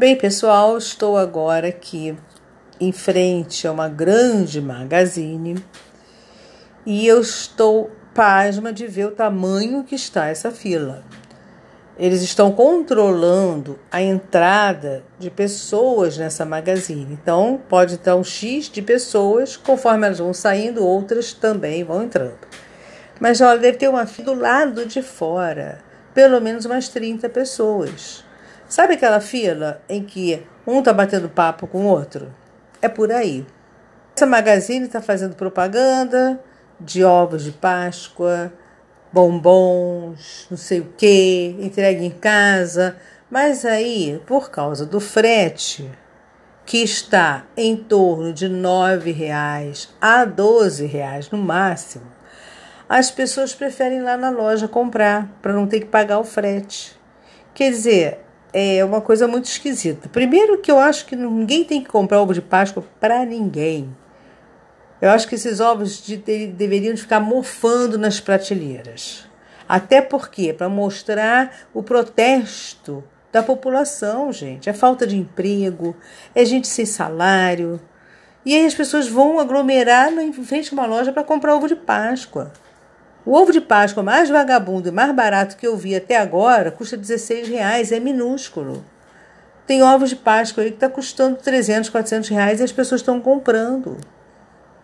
Bem, pessoal, estou agora aqui em frente a uma grande magazine e eu estou pasma de ver o tamanho que está essa fila. Eles estão controlando a entrada de pessoas nessa magazine. Então, pode estar um X de pessoas, conforme elas vão saindo, outras também vão entrando. Mas olha, deve ter uma fila do lado de fora, pelo menos umas 30 pessoas. Sabe aquela fila em que um está batendo papo com o outro? É por aí. Essa magazine está fazendo propaganda de ovos de Páscoa, bombons, não sei o que, entregue em casa. Mas aí, por causa do frete, que está em torno de R$ reais a R$ reais no máximo, as pessoas preferem ir lá na loja comprar para não ter que pagar o frete. Quer dizer, é uma coisa muito esquisita. Primeiro que eu acho que ninguém tem que comprar ovo de Páscoa para ninguém. Eu acho que esses ovos de, de, deveriam ficar mofando nas prateleiras. Até porque, para mostrar o protesto da população, gente. É falta de emprego, é gente sem salário. E aí as pessoas vão aglomerar em frente a uma loja para comprar ovo de Páscoa. O ovo de Páscoa mais vagabundo e mais barato que eu vi até agora custa 16 reais, é minúsculo. Tem ovos de Páscoa aí que está custando 300, 400 reais e as pessoas estão comprando.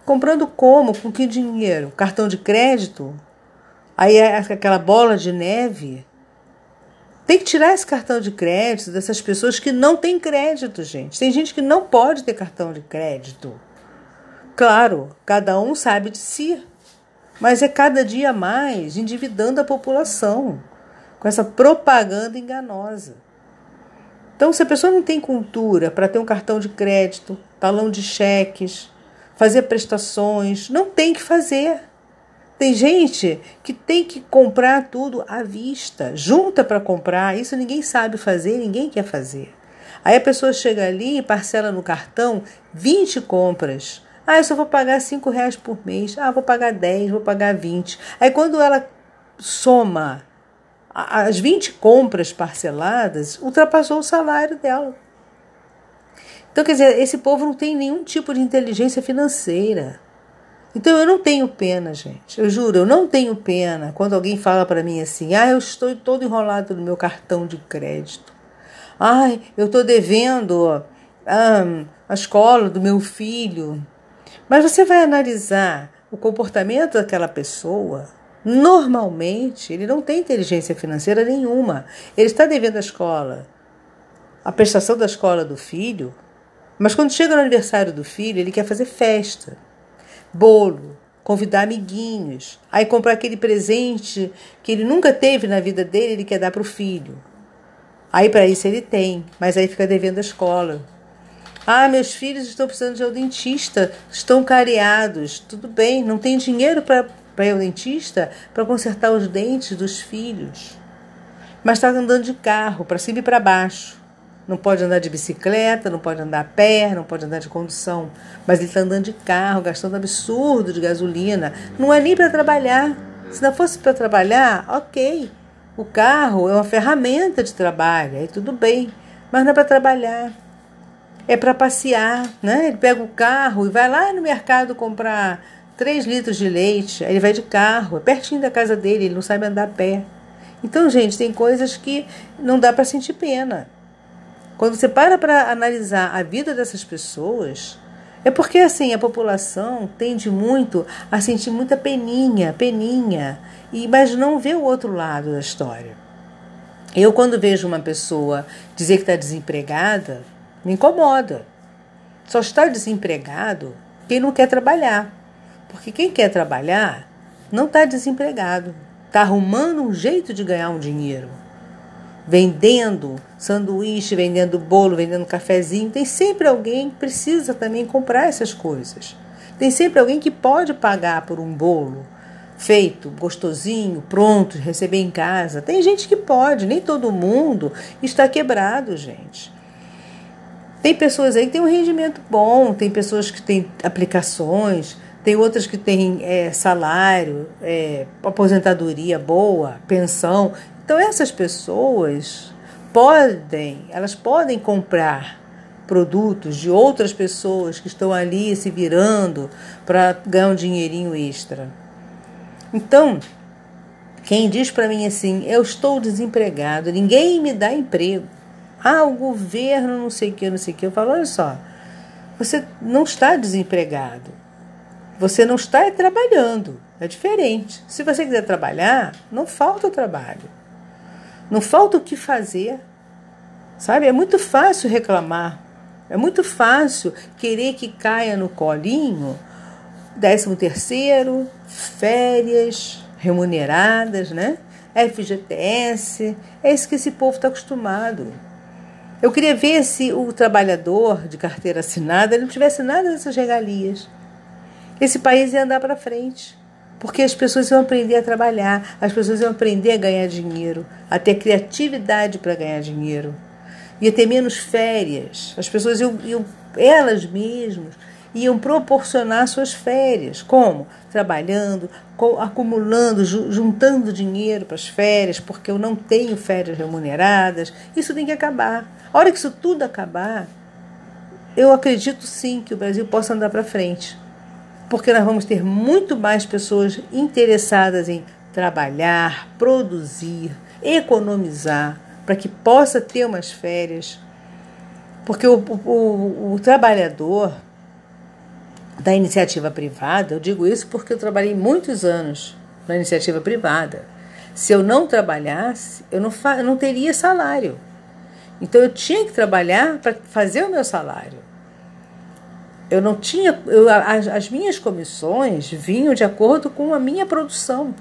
Comprando como? Com que dinheiro? Cartão de crédito? Aí é aquela bola de neve. Tem que tirar esse cartão de crédito dessas pessoas que não têm crédito, gente. Tem gente que não pode ter cartão de crédito. Claro, cada um sabe de si, mas é cada dia mais endividando a população com essa propaganda enganosa. Então, se a pessoa não tem cultura para ter um cartão de crédito, talão de cheques, fazer prestações. Não tem que fazer. Tem gente que tem que comprar tudo à vista, junta para comprar. Isso ninguém sabe fazer, ninguém quer fazer. Aí a pessoa chega ali e parcela no cartão 20 compras. Ah, eu só vou pagar 5 reais por mês. Ah, vou pagar 10, vou pagar 20. Aí quando ela soma as 20 compras parceladas, ultrapassou o salário dela. Então, quer dizer, esse povo não tem nenhum tipo de inteligência financeira. Então, eu não tenho pena, gente. Eu juro, eu não tenho pena quando alguém fala para mim assim: ah, eu estou todo enrolado no meu cartão de crédito. Ai, eu estou devendo ah, a escola do meu filho. Mas você vai analisar o comportamento daquela pessoa. Normalmente, ele não tem inteligência financeira nenhuma. Ele está devendo a escola, a prestação da escola do filho, mas quando chega no aniversário do filho, ele quer fazer festa, bolo, convidar amiguinhos, aí comprar aquele presente que ele nunca teve na vida dele, ele quer dar para o filho. Aí para isso ele tem, mas aí fica devendo a escola. Ah, meus filhos estão precisando de um dentista, estão careados. Tudo bem, não tem dinheiro para ir ao dentista para consertar os dentes dos filhos. Mas está andando de carro, para cima e para baixo. Não pode andar de bicicleta, não pode andar a pé, não pode andar de condução. Mas ele está andando de carro, gastando absurdo de gasolina. Não é nem para trabalhar. Se não fosse para trabalhar, ok. O carro é uma ferramenta de trabalho, aí tudo bem. Mas não é para trabalhar. É para passear, né? Ele pega o carro e vai lá no mercado comprar 3 litros de leite. Aí ele vai de carro, é pertinho da casa dele, ele não sabe andar a pé. Então, gente, tem coisas que não dá para sentir pena. Quando você para para analisar a vida dessas pessoas, é porque assim a população tende muito a sentir muita peninha, peninha, e mas não vê o outro lado da história. Eu quando vejo uma pessoa dizer que está desempregada, me incomoda. Só está desempregado quem não quer trabalhar, porque quem quer trabalhar não está desempregado, está arrumando um jeito de ganhar um dinheiro vendendo sanduíche, vendendo bolo, vendendo cafezinho. Tem sempre alguém que precisa também comprar essas coisas. Tem sempre alguém que pode pagar por um bolo feito, gostosinho, pronto, receber em casa. Tem gente que pode, nem todo mundo está quebrado, gente. Tem pessoas aí que têm um rendimento bom, tem pessoas que têm aplicações, tem outras que têm é, salário, é, aposentadoria boa, pensão. Então, essas pessoas podem, elas podem comprar produtos de outras pessoas que estão ali se virando para ganhar um dinheirinho extra. Então, quem diz para mim assim, eu estou desempregado, ninguém me dá emprego. Ah, o governo não sei o que, não sei o que. Eu falo, olha só, você não está desempregado. Você não está trabalhando. É diferente. Se você quiser trabalhar, não falta o trabalho. Não falta o que fazer. Sabe? É muito fácil reclamar. É muito fácil querer que caia no colinho décimo terceiro, férias remuneradas, né? FGTS, é isso que esse povo está acostumado. Eu queria ver se o trabalhador de carteira assinada não tivesse nada dessas regalias. Esse país ia andar para frente. Porque as pessoas iam aprender a trabalhar, as pessoas iam aprender a ganhar dinheiro, a ter criatividade para ganhar dinheiro. Ia ter menos férias. As pessoas iam, iam, elas mesmas, iam proporcionar suas férias. Como? Trabalhando, acumulando, juntando dinheiro para as férias, porque eu não tenho férias remuneradas. Isso tem que acabar. A hora que isso tudo acabar, eu acredito sim que o Brasil possa andar para frente porque nós vamos ter muito mais pessoas interessadas em trabalhar, produzir, economizar, para que possa ter umas férias. Porque o, o, o, trabalhador da iniciativa privada, eu digo isso porque eu trabalhei muitos anos na iniciativa privada. Se eu não trabalhasse, eu não, eu não teria salário. Então eu tinha que trabalhar para fazer o meu salário eu não tinha. Eu, as, as, minhas comissões vinham de acordo com a minha produção.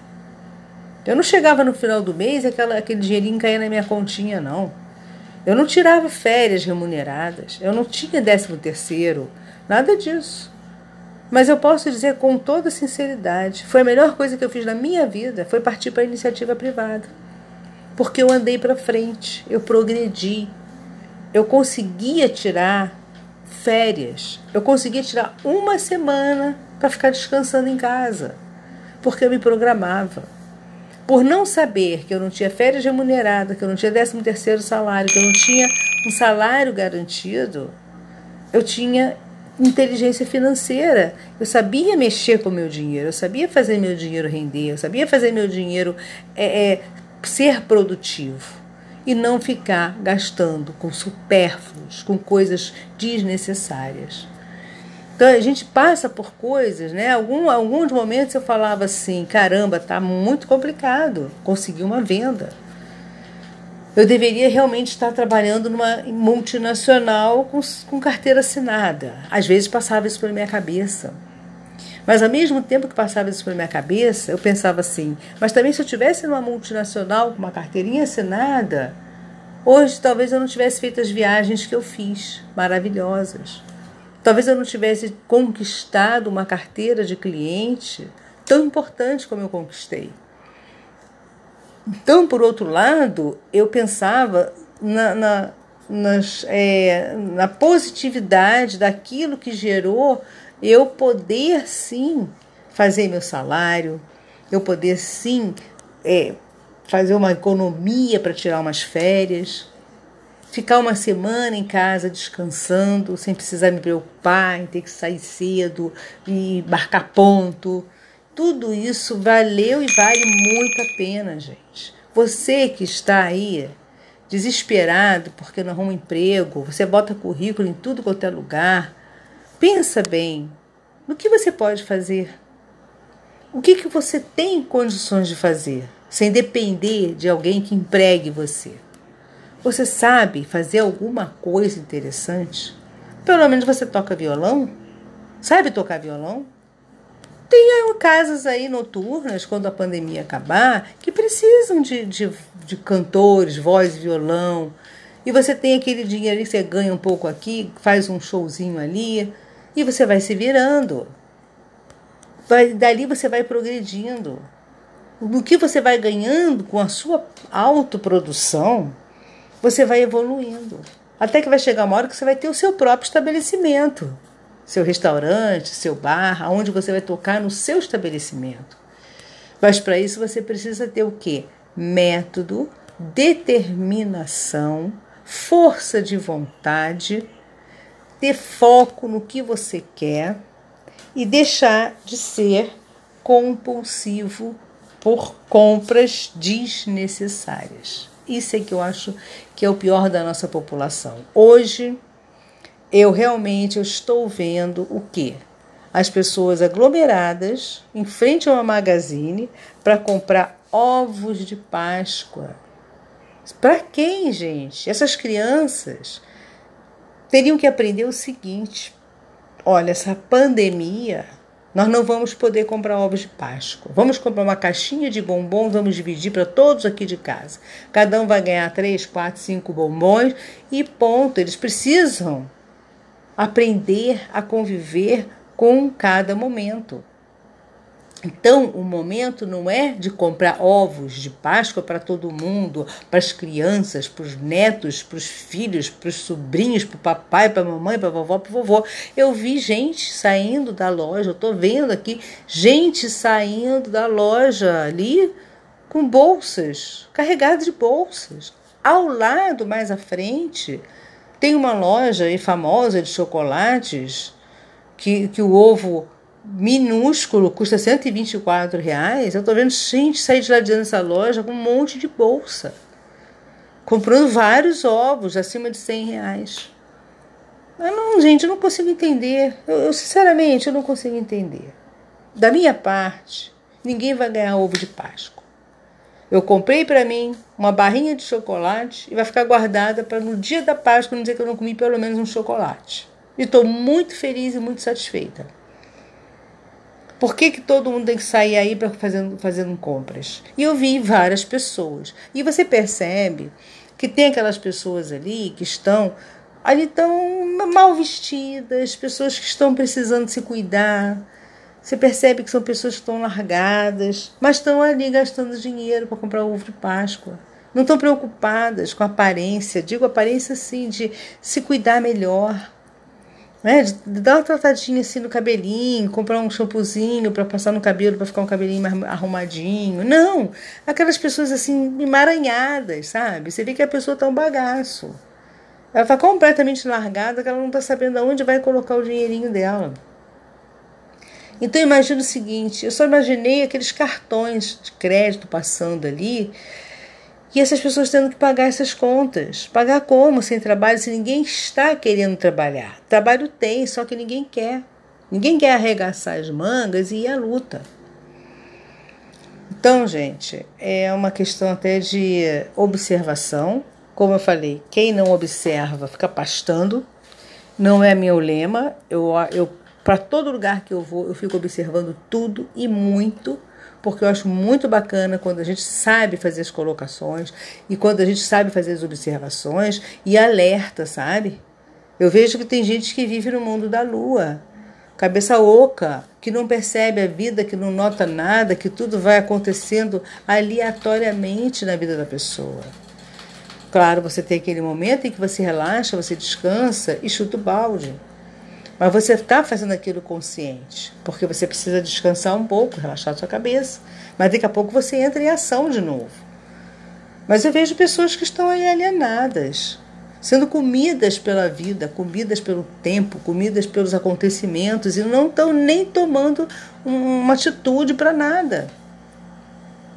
Eu não chegava no final do mês e aquele dinheirinho caía na minha continha, não. Eu não tirava férias remuneradas, eu não tinha décimo terceiro, nada disso. Mas eu posso dizer com toda sinceridade, foi a melhor coisa que eu fiz na minha vida, foi partir para a iniciativa privada. Porque eu andei para frente, eu progredi, eu conseguia tirar férias. Eu conseguia tirar uma semana para ficar descansando em casa, porque eu me programava. Por não saber que eu não tinha férias remuneradas, que eu não tinha 13 terceiro salário, que eu não tinha um salário garantido, eu tinha inteligência financeira. Eu sabia mexer com meu dinheiro, eu sabia fazer meu dinheiro render, eu sabia fazer meu dinheiro é, é, ser produtivo e não ficar gastando com supérfluos, com coisas desnecessárias. Então a gente passa por coisas, né? Algum, alguns momentos eu falava assim: caramba, tá muito complicado conseguir uma venda. Eu deveria realmente estar trabalhando numa multinacional com, com carteira assinada. Às vezes passava isso pela minha cabeça. Mas ao mesmo tempo que passava isso pela minha cabeça, eu pensava assim: mas também se eu tivesse numa multinacional com uma carteirinha assinada, hoje talvez eu não tivesse feito as viagens que eu fiz, maravilhosas. Talvez eu não tivesse conquistado uma carteira de cliente tão importante como eu conquistei. Então, por outro lado, eu pensava na, na, nas, é, na positividade daquilo que gerou eu poder sim fazer meu salário, eu poder sim é, fazer uma economia para tirar umas férias, ficar uma semana em casa descansando, sem precisar me preocupar em ter que sair cedo e marcar ponto. Tudo isso valeu e vale muito a pena, gente. Você que está aí desesperado porque não arruma emprego, você bota currículo em tudo quanto é lugar, Pensa bem no que você pode fazer. O que, que você tem condições de fazer, sem depender de alguém que empregue você. Você sabe fazer alguma coisa interessante? Pelo menos você toca violão? Sabe tocar violão? Tem casas aí noturnas, quando a pandemia acabar, que precisam de, de, de cantores, voz violão. E você tem aquele dinheiro que você ganha um pouco aqui, faz um showzinho ali. E você vai se virando. Vai, dali você vai progredindo. No que você vai ganhando com a sua autoprodução, você vai evoluindo. Até que vai chegar uma hora que você vai ter o seu próprio estabelecimento. Seu restaurante, seu bar, aonde você vai tocar no seu estabelecimento. Mas para isso você precisa ter o quê? Método, determinação, força de vontade, ter foco no que você quer e deixar de ser compulsivo por compras desnecessárias. Isso é que eu acho que é o pior da nossa população. Hoje eu realmente estou vendo o que as pessoas aglomeradas em frente a uma magazine para comprar ovos de Páscoa. Para quem, gente? Essas crianças teriam que aprender o seguinte: olha, essa pandemia, nós não vamos poder comprar ovos de Páscoa. Vamos comprar uma caixinha de bombons, vamos dividir para todos aqui de casa. Cada um vai ganhar três, quatro, cinco bombons e ponto. Eles precisam aprender a conviver com cada momento. Então, o momento não é de comprar ovos de Páscoa para todo mundo, para as crianças, para os netos, para os filhos, para os sobrinhos, para o papai, para a mamãe, para a vovó, para o vovô. Eu vi gente saindo da loja, eu estou vendo aqui gente saindo da loja ali com bolsas, carregadas de bolsas. Ao lado, mais à frente, tem uma loja famosa de chocolates que, que o ovo minúsculo custa 124 reais. Eu estou vendo gente sair de lá dessa loja com um monte de bolsa, comprando vários ovos acima de 100 reais. Mas não, gente, eu não consigo entender. Eu, eu sinceramente eu não consigo entender. Da minha parte, ninguém vai ganhar ovo de Páscoa. Eu comprei para mim uma barrinha de chocolate e vai ficar guardada para no dia da Páscoa não dizer que eu não comi pelo menos um chocolate. E estou muito feliz e muito satisfeita. Por que, que todo mundo tem que sair aí para fazendo, fazendo compras? E eu vi várias pessoas. E você percebe que tem aquelas pessoas ali que estão ali tão mal vestidas, pessoas que estão precisando se cuidar, você percebe que são pessoas que estão largadas, mas estão ali gastando dinheiro para comprar ovo de Páscoa. Não estão preocupadas com aparência, digo aparência sim, de se cuidar melhor. Né? De dar uma tratadinha assim no cabelinho, comprar um shampoozinho para passar no cabelo para ficar um cabelinho mais arrumadinho. Não! Aquelas pessoas assim emaranhadas, sabe? Você vê que a pessoa está um bagaço. Ela está completamente largada, que ela não está sabendo aonde vai colocar o dinheirinho dela. Então imagina o seguinte, eu só imaginei aqueles cartões de crédito passando ali e essas pessoas tendo que pagar essas contas. Pagar como? Sem trabalho, se ninguém está querendo trabalhar. Trabalho tem, só que ninguém quer. Ninguém quer arregaçar as mangas e ir à luta. Então, gente, é uma questão até de observação. Como eu falei, quem não observa fica pastando. Não é meu lema. Eu, eu para todo lugar que eu vou, eu fico observando tudo e muito, porque eu acho muito bacana quando a gente sabe fazer as colocações e quando a gente sabe fazer as observações e alerta, sabe? Eu vejo que tem gente que vive no mundo da lua, cabeça oca, que não percebe a vida, que não nota nada, que tudo vai acontecendo aleatoriamente na vida da pessoa. Claro, você tem aquele momento em que você relaxa, você descansa e chuta o balde. Mas você está fazendo aquilo consciente, porque você precisa descansar um pouco, relaxar sua cabeça. Mas daqui a pouco você entra em ação de novo. Mas eu vejo pessoas que estão alienadas, sendo comidas pela vida, comidas pelo tempo, comidas pelos acontecimentos e não estão nem tomando uma atitude para nada.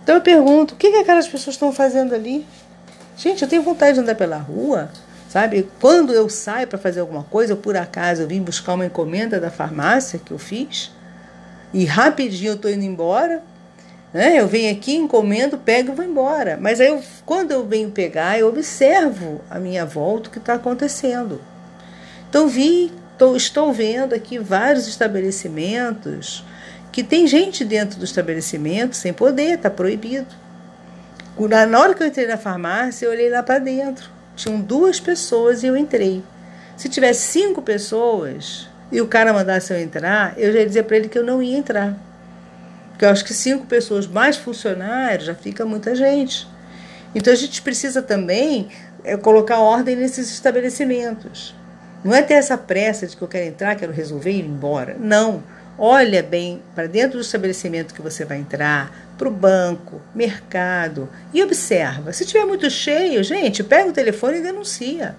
Então eu pergunto: o que, que aquelas pessoas estão fazendo ali? Gente, eu tenho vontade de andar pela rua Sabe, quando eu saio para fazer alguma coisa, por acaso eu vim buscar uma encomenda da farmácia que eu fiz, e rapidinho eu estou indo embora, né? Eu venho aqui, encomendo, pego e vou embora. Mas aí eu, quando eu venho pegar, eu observo a minha volta o que está acontecendo. Então vi, tô, estou vendo aqui vários estabelecimentos que tem gente dentro do estabelecimento sem poder, está proibido. Na hora que eu entrei na farmácia, eu olhei lá para dentro. Tinham duas pessoas e eu entrei. Se tivesse cinco pessoas e o cara mandasse eu entrar, eu já ia dizer para ele que eu não ia entrar. Porque eu acho que cinco pessoas mais funcionários já fica muita gente. Então a gente precisa também é, colocar ordem nesses estabelecimentos. Não é ter essa pressa de que eu quero entrar, quero resolver e ir embora. Não. Olha bem para dentro do estabelecimento que você vai entrar, para o banco, mercado e observa. Se tiver muito cheio, gente, pega o telefone e denuncia.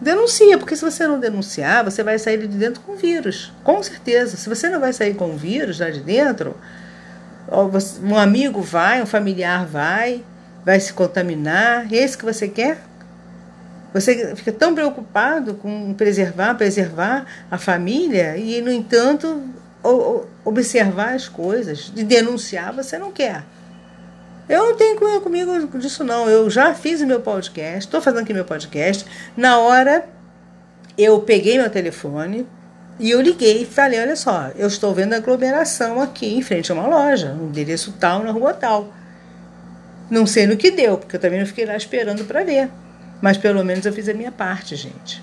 Denuncia, porque se você não denunciar, você vai sair de dentro com vírus. Com certeza. Se você não vai sair com vírus lá de dentro, um amigo vai, um familiar vai, vai se contaminar. E é isso que você quer? Você fica tão preocupado com preservar, preservar a família e, no entanto, observar as coisas, de denunciar, você não quer. Eu não tenho comigo disso, não. Eu já fiz o meu podcast, estou fazendo aqui meu podcast. Na hora, eu peguei meu telefone e eu liguei e falei: olha só, eu estou vendo aglomeração aqui em frente a uma loja, um endereço tal, na rua tal. Não sei no que deu, porque eu também não fiquei lá esperando para ver. Mas pelo menos eu fiz a minha parte, gente.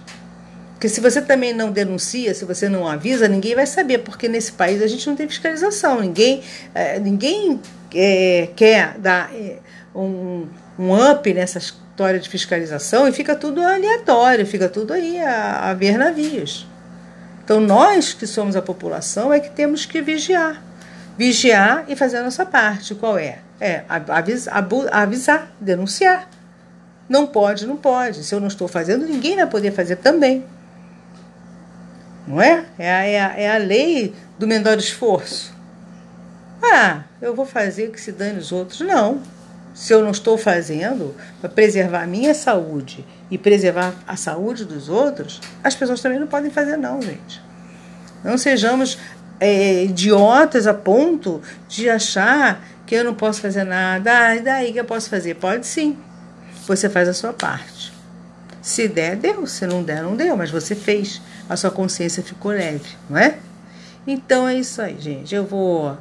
Porque se você também não denuncia, se você não avisa, ninguém vai saber, porque nesse país a gente não tem fiscalização. Ninguém, é, ninguém é, quer dar é, um, um up nessa história de fiscalização e fica tudo aleatório, fica tudo aí a, a ver navios. Então nós que somos a população é que temos que vigiar. Vigiar e fazer a nossa parte. Qual é? É avisar, avisar denunciar. Não pode, não pode. Se eu não estou fazendo, ninguém vai poder fazer também. Não é? É a, é a, é a lei do menor esforço. Ah, eu vou fazer que se dane os outros. Não. Se eu não estou fazendo para preservar a minha saúde e preservar a saúde dos outros, as pessoas também não podem fazer, não, gente. Não sejamos é, idiotas a ponto de achar que eu não posso fazer nada. Ah, e daí que eu posso fazer? Pode sim. Você faz a sua parte. Se der, deu. Se não der, não deu. Mas você fez a sua consciência ficou leve, não é? Então é isso aí, gente. Eu vou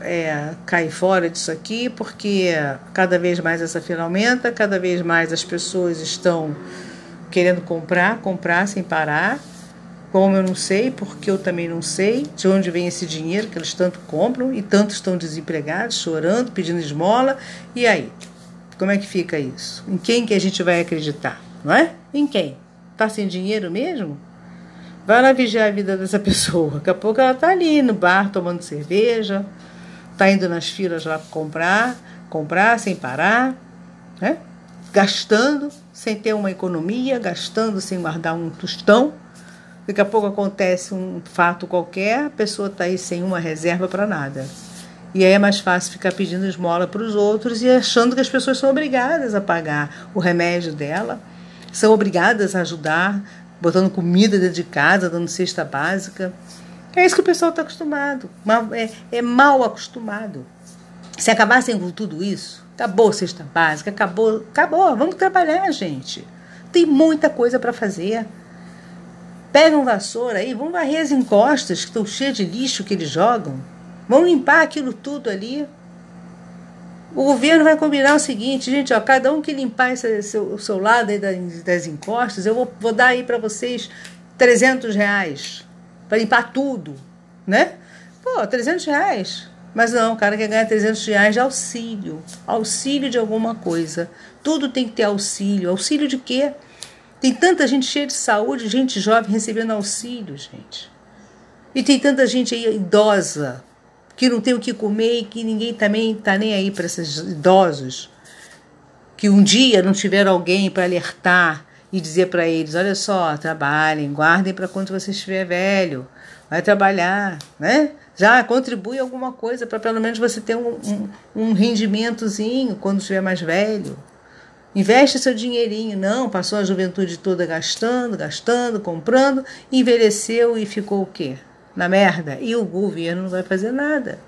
é, cair fora disso aqui porque cada vez mais essa fila aumenta, cada vez mais as pessoas estão querendo comprar, comprar sem parar. Como eu não sei, porque eu também não sei de onde vem esse dinheiro que eles tanto compram e tanto estão desempregados, chorando, pedindo esmola. E aí? Como é que fica isso? Em quem que a gente vai acreditar, não é? Em quem? Tá sem dinheiro mesmo? Vai lá vigiar a vida dessa pessoa. Daqui a pouco ela está ali no bar tomando cerveja, está indo nas filas lá comprar, comprar sem parar, né? gastando sem ter uma economia, gastando sem guardar um tostão. Daqui a pouco acontece um fato qualquer, a pessoa está aí sem uma reserva para nada. E aí é mais fácil ficar pedindo esmola para os outros e achando que as pessoas são obrigadas a pagar o remédio dela, são obrigadas a ajudar botando comida dentro de casa, dando cesta básica. É isso que o pessoal está acostumado. É, é mal acostumado. Se acabassem com tudo isso, acabou a cesta básica, acabou, acabou. Vamos trabalhar, gente. Tem muita coisa para fazer. Pega um vassoura aí, vamos varrer as encostas que estão cheias de lixo que eles jogam. Vamos limpar aquilo tudo ali. O governo vai combinar o seguinte, gente, ó, cada um que limpar esse, seu, o seu lado aí das, das encostas, eu vou, vou dar aí para vocês 300 reais para limpar tudo, né? Pô, 300 reais. Mas não, o cara quer ganhar 300 reais de auxílio. Auxílio de alguma coisa. Tudo tem que ter auxílio. Auxílio de quê? Tem tanta gente cheia de saúde, gente jovem recebendo auxílio, gente. E tem tanta gente aí idosa que não tem o que comer e que ninguém também está nem aí para esses idosos, que um dia não tiveram alguém para alertar e dizer para eles: olha só, trabalhem, guardem para quando você estiver velho, vai trabalhar, né? Já contribui alguma coisa para pelo menos você ter um, um, um rendimentozinho quando estiver mais velho. Investe seu dinheirinho. Não, passou a juventude toda gastando, gastando, comprando, envelheceu e ficou o quê? Na merda. E o governo não vai fazer nada.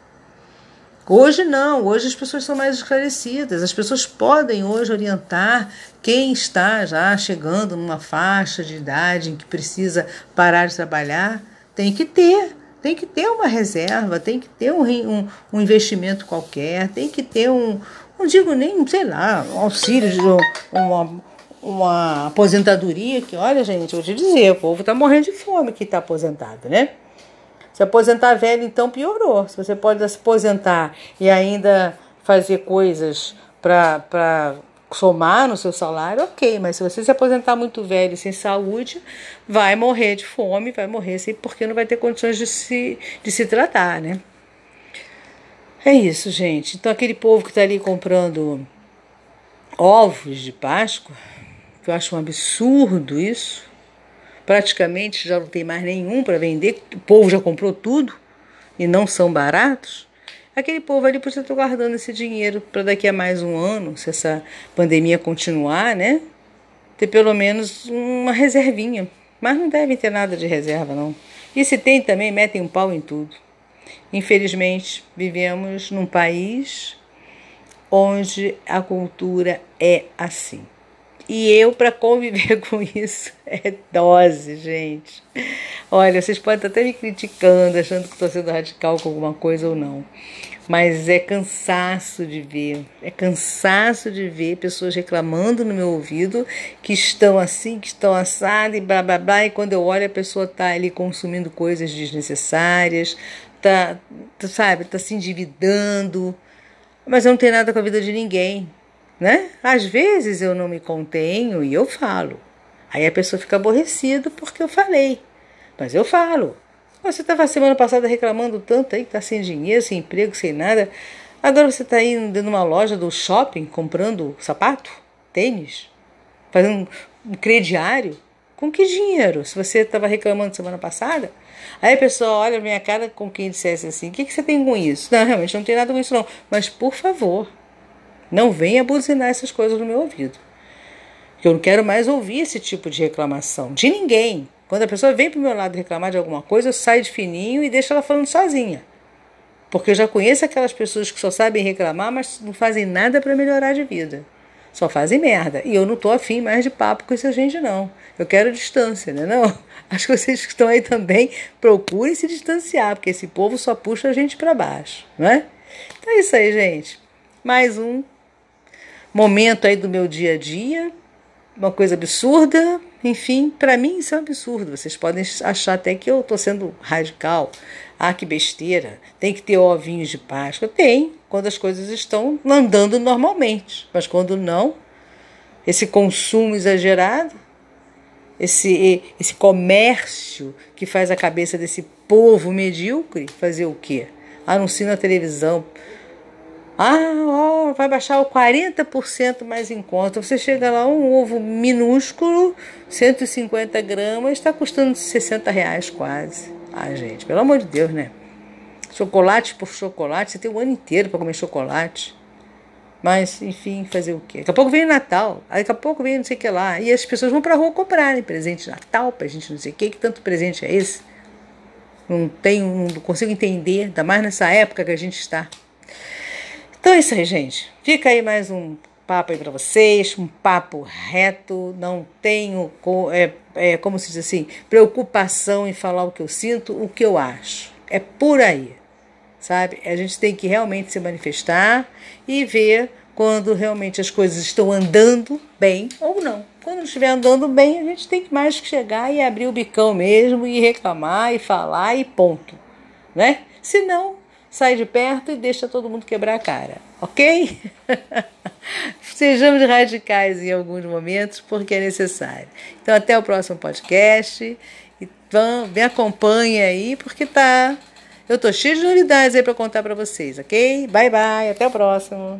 Hoje não, hoje as pessoas são mais esclarecidas, as pessoas podem hoje orientar quem está já chegando numa faixa de idade em que precisa parar de trabalhar, tem que ter, tem que ter uma reserva, tem que ter um, um, um investimento qualquer, tem que ter um, não digo nem, sei lá, um auxílio de uma, uma aposentadoria que, olha gente, vou te dizer, o povo está morrendo de fome que está aposentado, né? Se aposentar velho, então piorou. Se você pode se aposentar e ainda fazer coisas para somar no seu salário, ok, mas se você se aposentar muito velho sem saúde, vai morrer de fome, vai morrer assim, porque não vai ter condições de se, de se tratar, né? É isso, gente. Então, aquele povo que está ali comprando ovos de Páscoa, que eu acho um absurdo isso, praticamente já não tem mais nenhum para vender, o povo já comprou tudo e não são baratos. Aquele povo ali podia estar guardando esse dinheiro para daqui a mais um ano, se essa pandemia continuar, né? Ter pelo menos uma reservinha. Mas não devem ter nada de reserva, não. E se tem também, metem um pau em tudo. Infelizmente, vivemos num país onde a cultura é assim. E eu, para conviver com isso, é dose, gente. Olha, vocês podem estar até me criticando, achando que estou sendo radical com alguma coisa ou não. Mas é cansaço de ver, é cansaço de ver pessoas reclamando no meu ouvido que estão assim, que estão assadas e blá blá blá. E quando eu olho, a pessoa está ali consumindo coisas desnecessárias, tá, tá sabe, tá se endividando, mas não tem nada com a vida de ninguém, né? Às vezes eu não me contenho e eu falo. Aí a pessoa fica aborrecida porque eu falei. Mas eu falo. Você estava semana passada reclamando tanto aí que tá sem dinheiro, sem emprego, sem nada. Agora você está indo numa loja do shopping comprando sapato, tênis, fazendo um crediário. Com que dinheiro? Se você estava reclamando semana passada, Aí a pessoa olha a minha cara com quem dissesse assim: o que, que você tem com isso? Não, realmente não tem nada com isso, não. Mas por favor, não venha buzinar essas coisas no meu ouvido. Eu não quero mais ouvir esse tipo de reclamação de ninguém. Quando a pessoa vem para o meu lado reclamar de alguma coisa, eu saio de fininho e deixo ela falando sozinha. Porque eu já conheço aquelas pessoas que só sabem reclamar, mas não fazem nada para melhorar de vida só fazem merda. E eu não tô afim mais de papo com essa gente, não. Eu quero distância, né? Não? Acho que vocês que estão aí também procurem se distanciar, porque esse povo só puxa a gente para baixo, né? Então é isso aí, gente. Mais um momento aí do meu dia a dia, uma coisa absurda. Enfim, para mim isso é um absurdo. Vocês podem achar até que eu tô sendo radical. Ah, que besteira. Tem que ter ovinhos de Páscoa. Tem, quando as coisas estão andando normalmente. Mas quando não, esse consumo exagerado, esse, esse comércio que faz a cabeça desse povo medíocre fazer o quê? Anuncia na televisão. Ah, vai baixar o 40% mais em conta. Você chega lá, um ovo minúsculo, 150 gramas, está custando 60 reais quase. Ah, gente, pelo amor de Deus, né? Chocolate por chocolate, você tem o ano inteiro para comer chocolate. Mas, enfim, fazer o quê? Daqui a pouco vem o Natal, daqui a pouco vem não sei o que lá. E as pessoas vão pra rua comprarem presente de Natal pra gente não sei o que. Que tanto presente é esse? Não tenho, não consigo entender, ainda mais nessa época que a gente está. Então é isso aí, gente. Fica aí mais um papo aí para vocês, um papo reto, não tenho, é, é, como se diz assim, preocupação em falar o que eu sinto, o que eu acho. É por aí, sabe? A gente tem que realmente se manifestar e ver quando realmente as coisas estão andando bem ou não. Quando estiver andando bem, a gente tem que mais que chegar e abrir o bicão mesmo e reclamar e falar e ponto, né? Se não, sai de perto e deixa todo mundo quebrar a cara, ok? Sejamos radicais em alguns momentos, porque é necessário. Então, até o próximo podcast. E vão, me acompanhe aí, porque tá. Eu tô cheio de novidades aí para contar para vocês, ok? Bye bye, até o próximo.